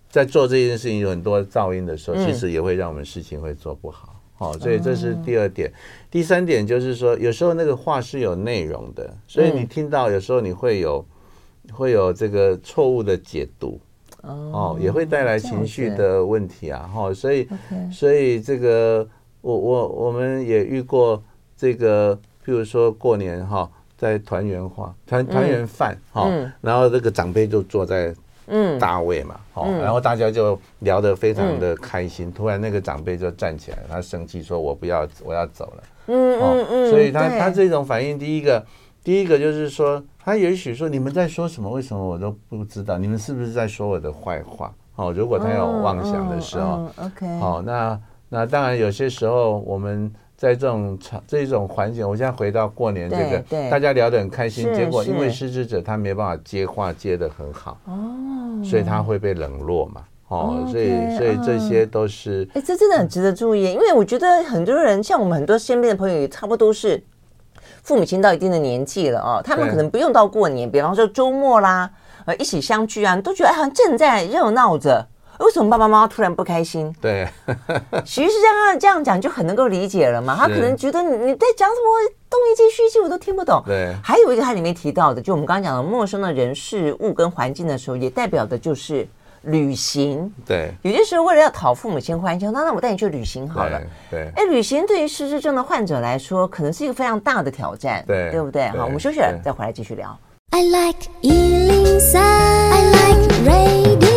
[SPEAKER 2] 在做这件事情有很多噪音的时候，其实也会让我们事情会做不好。哦，所以这是第二点，第三点就是说，有时候那个话是有内容的，所以你听到有时候你会有会有这个错误的解读，哦，也会带来情绪的问题啊，哈，所以所以这个我我我们也遇过这个，譬如说过年哈，在团圆话团团圆饭哈，然后这个长辈就坐在。嗯，大卫嘛，好，然后大家就聊得非常的开心。突然那个长辈就站起来，他生气说：“我不要，我要走了。”嗯嗯嗯。所以他他这种反应，第一个，第一个就是说，他也许说你们在说什么？为什么我都不知道？你们是不是在说我的坏话？哦，如果他有妄想的时候，OK，好，那那当然有些时候我们。在这种场这种环境，我现在回到过年这个，大家聊得很开心，结果因为失智者他没办法接话接得很好，哦，所以他会被冷落嘛，哦，所以所以这些都是，
[SPEAKER 1] 哎，这真的很值得注意，因为我觉得很多人像我们很多身边的朋友也差不多是父母亲到一定的年纪了哦，他们可能不用到过年，比方说周末啦，呃，一起相聚啊，都觉得好像正在热闹着。为什么爸爸妈妈突然不开心？
[SPEAKER 2] 对，
[SPEAKER 1] 其实是这样这样讲就很能够理解了嘛。他可能觉得你你在讲什么东一句西一句我都听不懂。
[SPEAKER 2] 对，
[SPEAKER 1] 还有一个他里面提到的，就我们刚刚讲的陌生的人事物跟环境的时候，也代表的就是旅行。
[SPEAKER 2] 对，
[SPEAKER 1] 有些时候为了要讨父母亲欢心，那那我带你去旅行好了。
[SPEAKER 2] 对，
[SPEAKER 1] 哎，旅行对于失智症的患者来说，可能是一个非常大的挑战。
[SPEAKER 2] 对，
[SPEAKER 1] 对不对？好，我们休息了，再回来继续聊。
[SPEAKER 3] I like 103, I like radio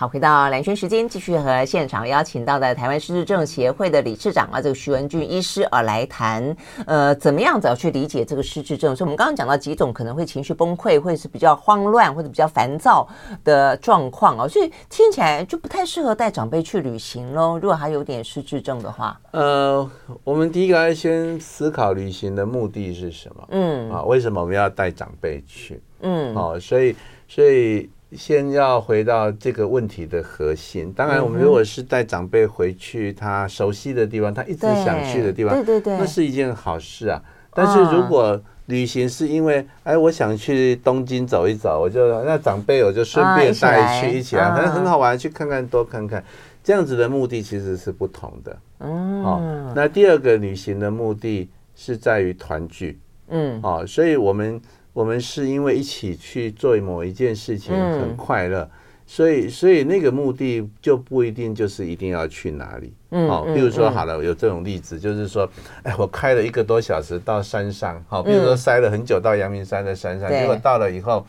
[SPEAKER 1] 好，回到蓝轩时间，继续和现场邀请到的台湾失智症协会的理事长啊，这个徐文俊医师啊来谈，呃，怎么样子要去理解这个失智症？所以，我们刚刚讲到几种可能会情绪崩溃，或者是比较慌乱或者比较烦躁的状况哦，所以听起来就不太适合带长辈去旅行喽。如果还有点失智症的话，
[SPEAKER 2] 呃，我们第一个要先思考旅行的目的是什么？嗯，啊，为什么我们要带长辈去？嗯，哦，所以，所以。先要回到这个问题的核心。当然，我们如果是带长辈回去他熟悉的地方，他一直想去的地方，
[SPEAKER 1] 对对对，
[SPEAKER 2] 那是一件好事啊。但是如果旅行是因为，哎，我想去东京走一走，我就那长辈我就顺便带去一起啊，反正很好玩，去看看多看看，这样子的目的其实是不同的。嗯，好，那第二个旅行的目的是在于团聚。嗯，好，所以我们。我们是因为一起去做某一件事情很快乐，所以所以那个目的就不一定就是一定要去哪里。嗯，好，比如说好了，有这种例子，就是说，哎，我开了一个多小时到山上，好，比如说塞了很久到阳明山的山上，结果到了以后，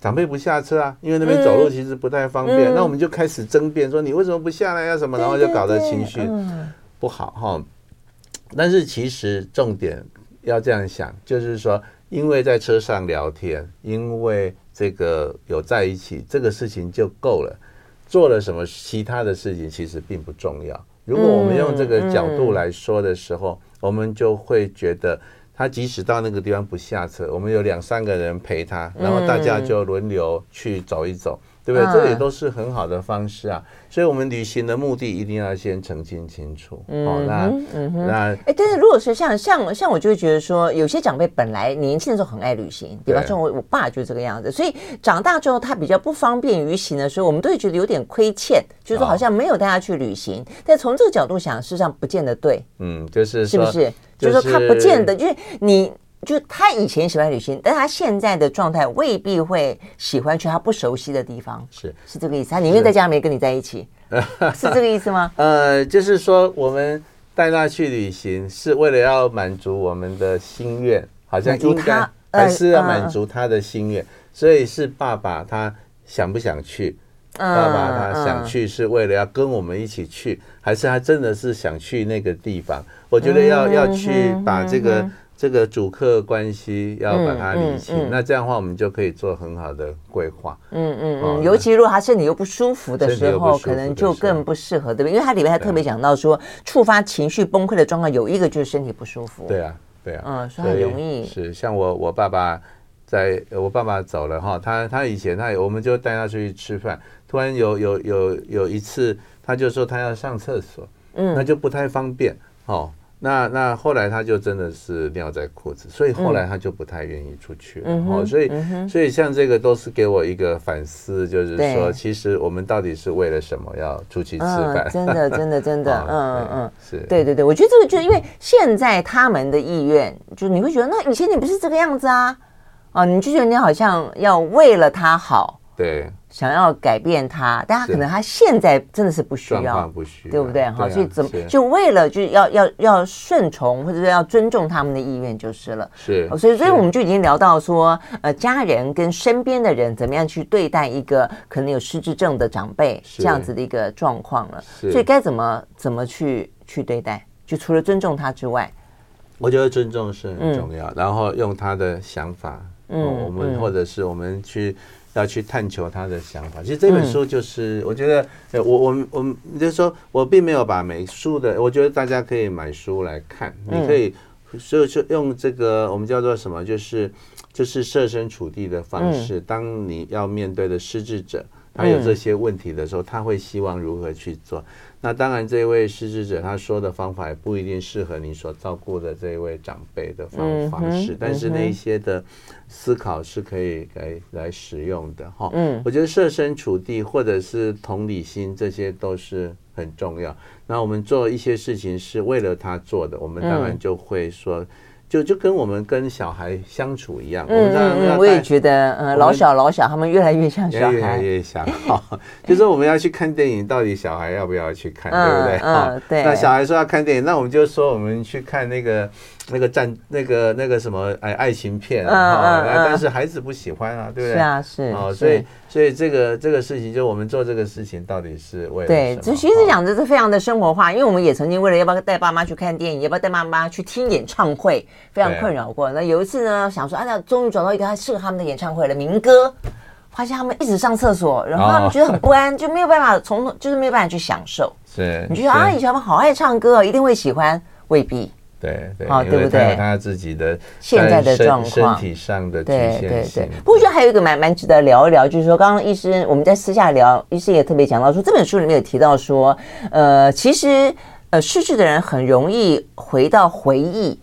[SPEAKER 2] 长辈不下车啊，因为那边走路其实不太方便，那我们就开始争辩说你为什么不下来呀什么，然后就搞得情绪不好哈。但是其实重点要这样想，就是说。因为在车上聊天，因为这个有在一起，这个事情就够了。做了什么其他的事情其实并不重要。如果我们用这个角度来说的时候，我们就会觉得他即使到那个地方不下车，我们有两三个人陪他，然后大家就轮流去走一走。对不对？这也都是很好的方式啊。所以，我们旅行的目的一定要先澄清清楚。哦，那嗯哼，那
[SPEAKER 1] 哎，但是如果是像像像我就会觉得说，有些长辈本来年轻的时候很爱旅行，比方说我我爸就是这个样子，所以长大之后他比较不方便于行的时候，我们都会觉得有点亏欠，就是说好像没有带他去旅行。但从这个角度想，事实上不见得对。
[SPEAKER 2] 嗯，就是
[SPEAKER 1] 是不是？就是说他不见得，就是你。就他以前喜欢旅行，但他现在的状态未必会喜欢去他不熟悉的地方，
[SPEAKER 2] 是
[SPEAKER 1] 是这个意思。他宁愿在家没跟你在一起，[LAUGHS] 是这个意思吗？
[SPEAKER 2] 呃，就是说我们带他去旅行是为了要满足我们的心愿，好像应该还是要满足他的心愿，所以是爸爸他想不想去？爸爸他想去是为了要跟我们一起去，还是他真的是想去那个地方？我觉得要要去把这个。这个主客关系要把它理清，嗯嗯、那这样的话，我们就可以做很好的规划。嗯嗯嗯，
[SPEAKER 1] 尤其如果他身体又不舒服的时候，可能就更不适合，对不对？因为他里面还特别讲到说，触发情绪崩溃的状况有一个就是身体不舒服。
[SPEAKER 2] 对啊，对啊，
[SPEAKER 1] 嗯，所以很容易
[SPEAKER 2] 是像我我爸爸在我爸爸走了哈，他他以前他我们就带他出去吃饭，突然有有有有一次，他就说他要上厕所，嗯，那就不太方便哦。那那后来他就真的是尿在裤子，所以后来他就不太愿意出去了。嗯、哦，所以、嗯、所以像这个都是给我一个反思，就是说，其实我们到底是为了什么要出去吃饭？
[SPEAKER 1] 嗯、真的，真的，真的，哦、嗯嗯，是对对对，我觉得这个就是因为现在他们的意愿，就你会觉得，那以前你不是这个样子啊？哦，你就觉得你好像要为了他好。
[SPEAKER 2] 对。
[SPEAKER 1] 想要改变他，但他可能他现在真的是不需要，
[SPEAKER 2] 不需要，
[SPEAKER 1] 对不对？哈，所以怎么就为了就要要要顺从或者说要尊重他们的意愿就是了。
[SPEAKER 2] 是，
[SPEAKER 1] 所以所以我们就已经聊到说，呃，家人跟身边的人怎么样去对待一个可能有失智症的长辈这样子的一个状况了。所以该怎么怎么去去对待？就除了尊重他之外，
[SPEAKER 2] 我觉得尊重是很重要。然后用他的想法，嗯，我们或者是我们去。要去探求他的想法。其实这本书就是，我觉得，呃我我我，就是说我并没有把美书的，我觉得大家可以买书来看。你可以，所以就用这个我们叫做什么，就是就是设身处地的方式。当你要面对的失智者，他有这些问题的时候，他会希望如何去做。那当然，这位失智者他说的方法也不一定适合你所照顾的这一位长辈的方方式，但是那一些的思考是可以来来使用的哈。嗯，我觉得设身处地或者是同理心，这些都是很重要。那我们做一些事情是为了他做的，我们当然就会说。就就跟我们跟小孩相处一样，嗯
[SPEAKER 1] 嗯，我也觉得，嗯，老小老小，他们越来越像小孩，
[SPEAKER 2] 越来越像。好，就是我们要去看电影，到底小孩要不要去看，对不对？
[SPEAKER 1] 嗯，对。
[SPEAKER 2] 那小孩说要看电影，那我们就说我们去看那个。那个战那个那个什么哎爱情片啊，但是孩子不喜欢啊，对不对？
[SPEAKER 1] 是啊，是
[SPEAKER 2] 哦，所以所以这个这个事情，就我们做这个事情到底是为了
[SPEAKER 1] 对，就其实讲的是非常的生活化，因为我们也曾经为了要不要带爸妈去看电影，要不要带妈妈去听演唱会，非常困扰过。那有一次呢，想说啊，那终于找到一个他适合他们的演唱会了，民歌，发现他们一直上厕所，然后他们觉得很不安，[LAUGHS] 就没有办法从就是没有办法去享受。
[SPEAKER 2] 是，
[SPEAKER 1] 你觉得啊，以前他们好爱唱歌，一定会喜欢，未必。
[SPEAKER 2] 对对，
[SPEAKER 1] 哦，对不对？
[SPEAKER 2] 他自己的
[SPEAKER 1] 现在的状况，
[SPEAKER 2] 身体上的局限性。对对对。
[SPEAKER 1] 不过我觉得还有一个蛮蛮值得聊一聊，就是说，刚刚医师我们在私下聊，医师也特别讲到说，这本书里面有提到说，呃，其实呃，失去的人很容易回到回忆，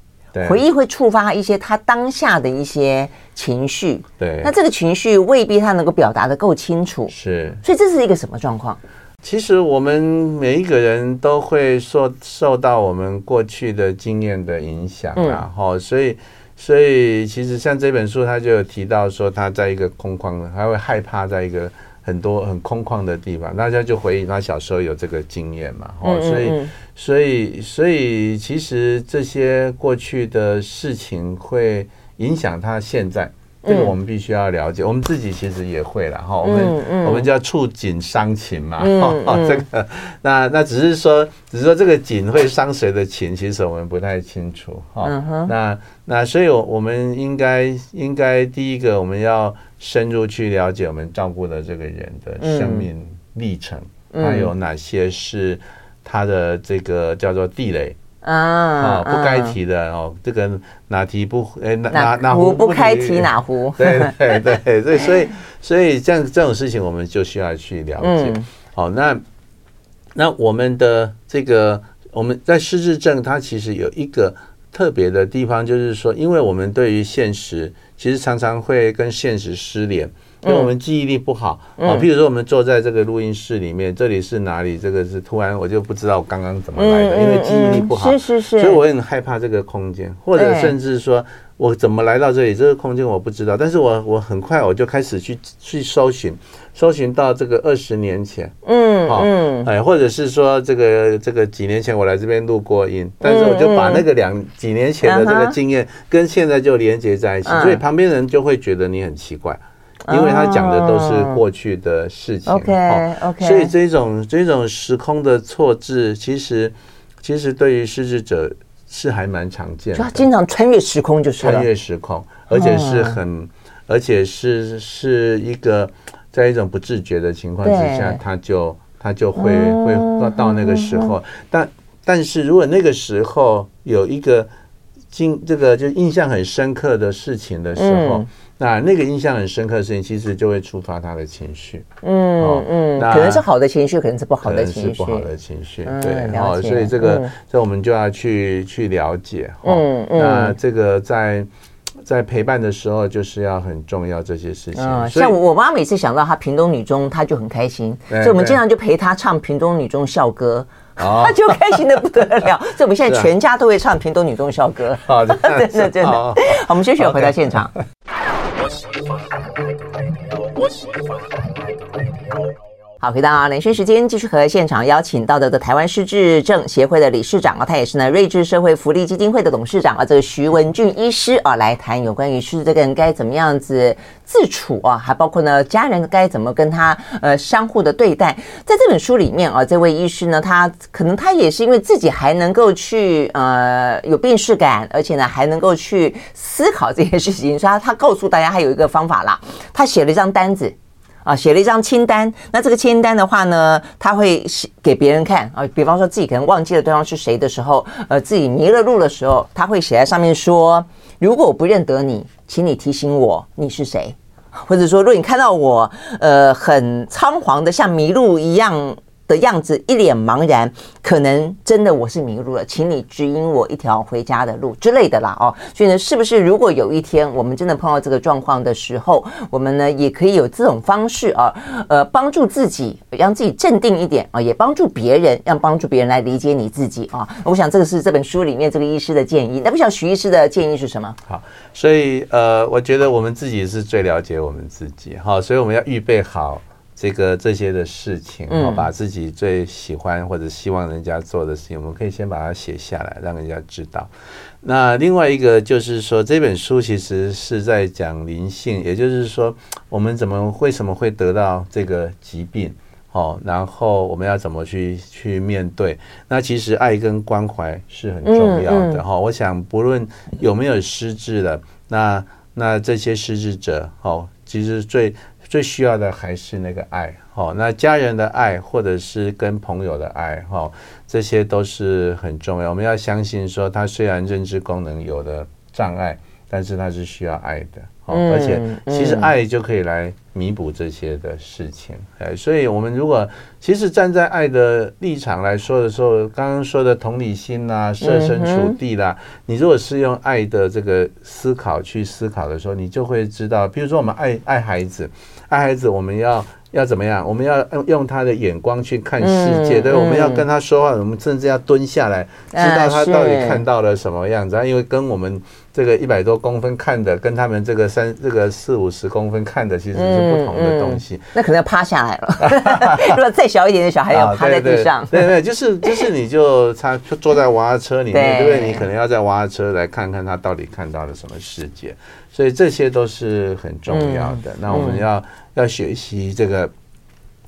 [SPEAKER 1] 回忆会触发一些他当下的一些情绪。
[SPEAKER 2] 对。
[SPEAKER 1] 那这个情绪未必他能够表达的够清楚。
[SPEAKER 2] 是。
[SPEAKER 1] 所以这是一个什么状况？
[SPEAKER 2] 其实我们每一个人都会受受到我们过去的经验的影响啊，哈、嗯，所以所以其实像这本书，他就有提到说，他在一个空旷的，他会害怕在一个很多很空旷的地方，大家就回忆他小时候有这个经验嘛，哦，所以所以所以其实这些过去的事情会影响他现在。这个我们必须要了解，我们自己其实也会了哈。我们我们叫触景伤情嘛，哈，这个那那只是说，只是说这个景会伤谁的情，其实我们不太清楚哈。那那所以，我们应该应该第一个，我们要深入去了解我们照顾的这个人的生命历程，还有哪些是他的这个叫做地雷。啊，不该提的哦，这个哪提不哎哪哪
[SPEAKER 1] 哪壶不开提哪壶，[LAUGHS]
[SPEAKER 2] 对对对对，所以所以 [LAUGHS] 这样这种事情我们就需要去了解。好，那那我们的这个我们在失智症，它其实有一个特别的地方，就是说，因为我们对于现实，其实常常会跟现实失联。因为我们记忆力不好啊，譬如说我们坐在这个录音室里面，这里是哪里？这个是突然我就不知道我刚刚怎么来的，因为记忆力不好，
[SPEAKER 1] 是是是，
[SPEAKER 2] 所以我很害怕这个空间，或者甚至说我怎么来到这里，这个空间我不知道，但是我我很快我就开始去去搜寻，搜寻到这个二十年前，嗯嗯，哎，或者是说这个这个几年前我来这边录过音，但是我就把那个两几年前的这个经验跟现在就连接在一起，所以旁边人就会觉得你很奇怪。因为他讲的都是过去的事情
[SPEAKER 1] ，OK OK，
[SPEAKER 2] 所以这种这种时空的错置，其实其实对于失智者是还蛮常见的。
[SPEAKER 1] 他经常穿越时空，就是
[SPEAKER 2] 穿越时空，而且是很，而且是是一个在一种不自觉的情况之下，他就他就会会到到那个时候。但但是如果那个时候有一个经这个就印象很深刻的事情的时候。那那个印象很深刻的事情，其实就会触发他的情绪。
[SPEAKER 1] 嗯嗯，可能是好的情绪，可能是不好的情绪。
[SPEAKER 2] 是不好的情绪，对。然后，所以这个，这我们就要去去了解。嗯嗯。那这个在在陪伴的时候，就是要很重要这些事情。
[SPEAKER 1] 像我妈每次想到她屏东女中，她就很开心。所以我们经常就陪她唱屏东女中校歌，她就开心的不得了。[LAUGHS] 所以我们现在全家都会唱屏东女中校歌。[LAUGHS] 真的真的。好，我们休息，回到现场。[LAUGHS] 好，回到啊连线时间，继续和现场邀请到的的台湾失智症协会的理事长啊，他也是呢睿智社会福利基金会的董事长啊，这个徐文俊医师啊，来谈有关于失智这个人该怎么样子自处啊，还包括呢家人该怎么跟他呃相互的对待。在这本书里面啊，这位医师呢，他可能他也是因为自己还能够去呃有病识感，而且呢还能够去思考这些事情，所以他他告诉大家，他有一个方法啦，他写了一张单子。啊，写了一张清单。那这个清单的话呢，他会写给别人看啊。比方说自己可能忘记了对方是谁的时候，呃，自己迷了路的时候，他会写在上面说：如果我不认得你，请你提醒我你是谁。或者说，如果你看到我，呃，很仓皇的像迷路一样。的样子一脸茫然，可能真的我是迷路了，请你指引我一条回家的路之类的啦哦。所以呢，是不是如果有一天我们真的碰到这个状况的时候，我们呢也可以有这种方式啊，呃，帮助自己，让自己镇定一点啊，也帮助别人，让帮助别人来理解你自己啊。我想这个是这本书里面这个医师的建议。那不晓得许医师的建议是什么？
[SPEAKER 2] 好，所以呃，我觉得我们自己是最了解我们自己哈，所以我们要预备好。这个这些的事情，然后，把自己最喜欢或者希望人家做的事情，我们可以先把它写下来，让人家知道。那另外一个就是说，这本书其实是在讲灵性，也就是说，我们怎么为什么会得到这个疾病，哦，然后我们要怎么去去面对？那其实爱跟关怀是很重要的哈。我想，不论有没有失智的，那那这些失智者，哦，其实最。最需要的还是那个爱，哦，那家人的爱，或者是跟朋友的爱，哈，这些都是很重要。我们要相信说，他虽然认知功能有了障碍，但是他是需要爱的，哦，而且其实爱就可以来弥补这些的事情。哎，所以我们如果其实站在爱的立场来说的时候，刚刚说的同理心啦、设身处地啦，你如果是用爱的这个思考去思考的时候，你就会知道，比如说我们爱爱孩子。爱孩子，我们要要怎么样？我们要用用他的眼光去看世界，对，我们要跟他说话，我们甚至要蹲下来，知道他到底看到了什么样子。因为跟我们这个一百多公分看的，跟他们这个三这个四五十公分看的，其实是不同的东西。
[SPEAKER 1] 那可能要趴下来了。[LAUGHS] 如果再小一点的小孩要趴在地上，
[SPEAKER 2] 对对，就是就是你就他坐在娃娃车里面，对不对？你可能要在娃娃车来看看他到底看到了什么世界。所以这些都是很重要的。嗯、那我们要、嗯、要学习这个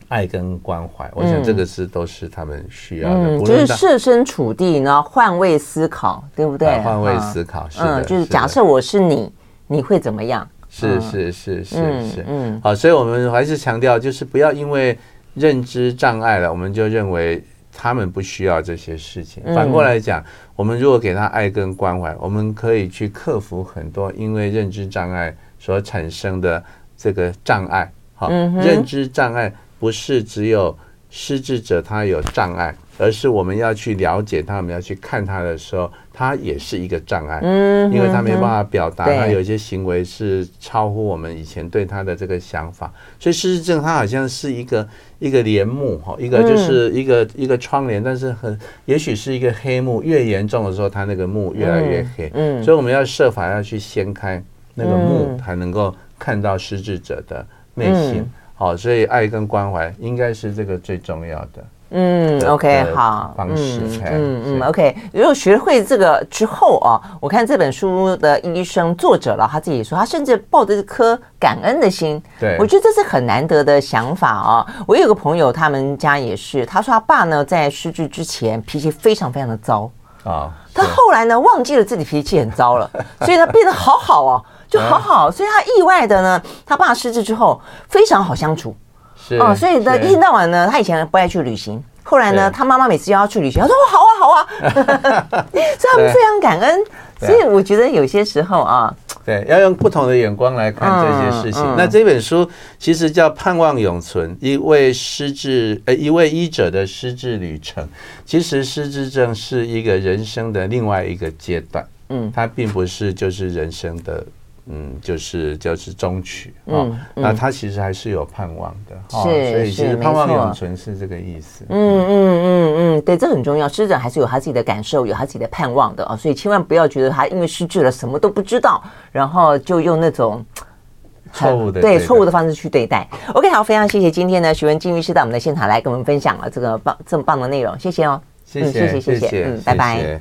[SPEAKER 2] 爱跟关怀，我想这个是都是他们需要的。嗯、
[SPEAKER 1] 就是设身处地呢，换位思考，对不对？
[SPEAKER 2] 啊、换位思考，是的。
[SPEAKER 1] 嗯，就是假设我是你，你会怎么样？
[SPEAKER 2] 是是是是是。嗯。好，所以我们还是强调，就是不要因为认知障碍了，我们就认为。他们不需要这些事情。反过来讲，我们如果给他爱跟关怀，我们可以去克服很多因为认知障碍所产生的这个障碍。好，认知障碍不是只有失智者他有障碍，而是我们要去了解他，我们要去看他的时候，他也是一个障碍。嗯，因为他没办法表达，他有一些行为是超乎我们以前对他的这个想法。所以失智症它好像是一个一个帘幕哈，一个就是一个一个窗帘，但是很也许是一个黑幕，越严重的时候，它那个幕越来越黑。嗯，所以我们要设法要去掀开那个幕，才能够看到失智者的。内心好，所以爱跟关怀应该是这个最重要的。
[SPEAKER 1] 嗯，OK，好，
[SPEAKER 2] 方式。
[SPEAKER 1] 嗯嗯，OK。如果学会这个之后啊，我看这本书的医生作者了，他自己说，他甚至抱着一颗感恩的心。
[SPEAKER 2] 对，
[SPEAKER 1] 我觉得这是很难得的想法啊。我有个朋友，他们家也是，他说他爸呢在失智之前脾气非常非常的糟啊，他后来呢忘记了自己脾气很糟了，所以他变得好好哦。就好好，所以他意外的呢，他爸失智之后非常好相处，
[SPEAKER 2] 是哦，
[SPEAKER 1] 所以呢，一天到晚呢，他以前不爱去旅行，后来呢，他妈妈每次要他去旅行，他说好啊好啊，[LAUGHS] [LAUGHS] 所以他们非常感恩。所以我觉得有些时候啊，
[SPEAKER 2] 对，要用不同的眼光来看这些事情。那这本书其实叫《盼望永存》，一位失智呃一位医者的失智旅程。其实失智症是一个人生的另外一个阶段，嗯，它并不是就是人生的。嗯，就是就是终曲啊，那他其实还是有盼望的，
[SPEAKER 1] 是，所
[SPEAKER 2] 以其实盼望永存是这个意思。
[SPEAKER 1] 嗯嗯嗯嗯，对，这很重要。失智者还是有他自己的感受，有他自己的盼望的啊，所以千万不要觉得他因为失智了什么都不知道，然后就用那种
[SPEAKER 2] 错误的
[SPEAKER 1] 对错误的方式去对待。OK，好，非常谢谢今天呢，徐文静医师到我们的现场来跟我们分享了这个棒这么棒的内容，谢谢哦，
[SPEAKER 2] 谢谢谢谢，嗯，
[SPEAKER 1] 拜拜。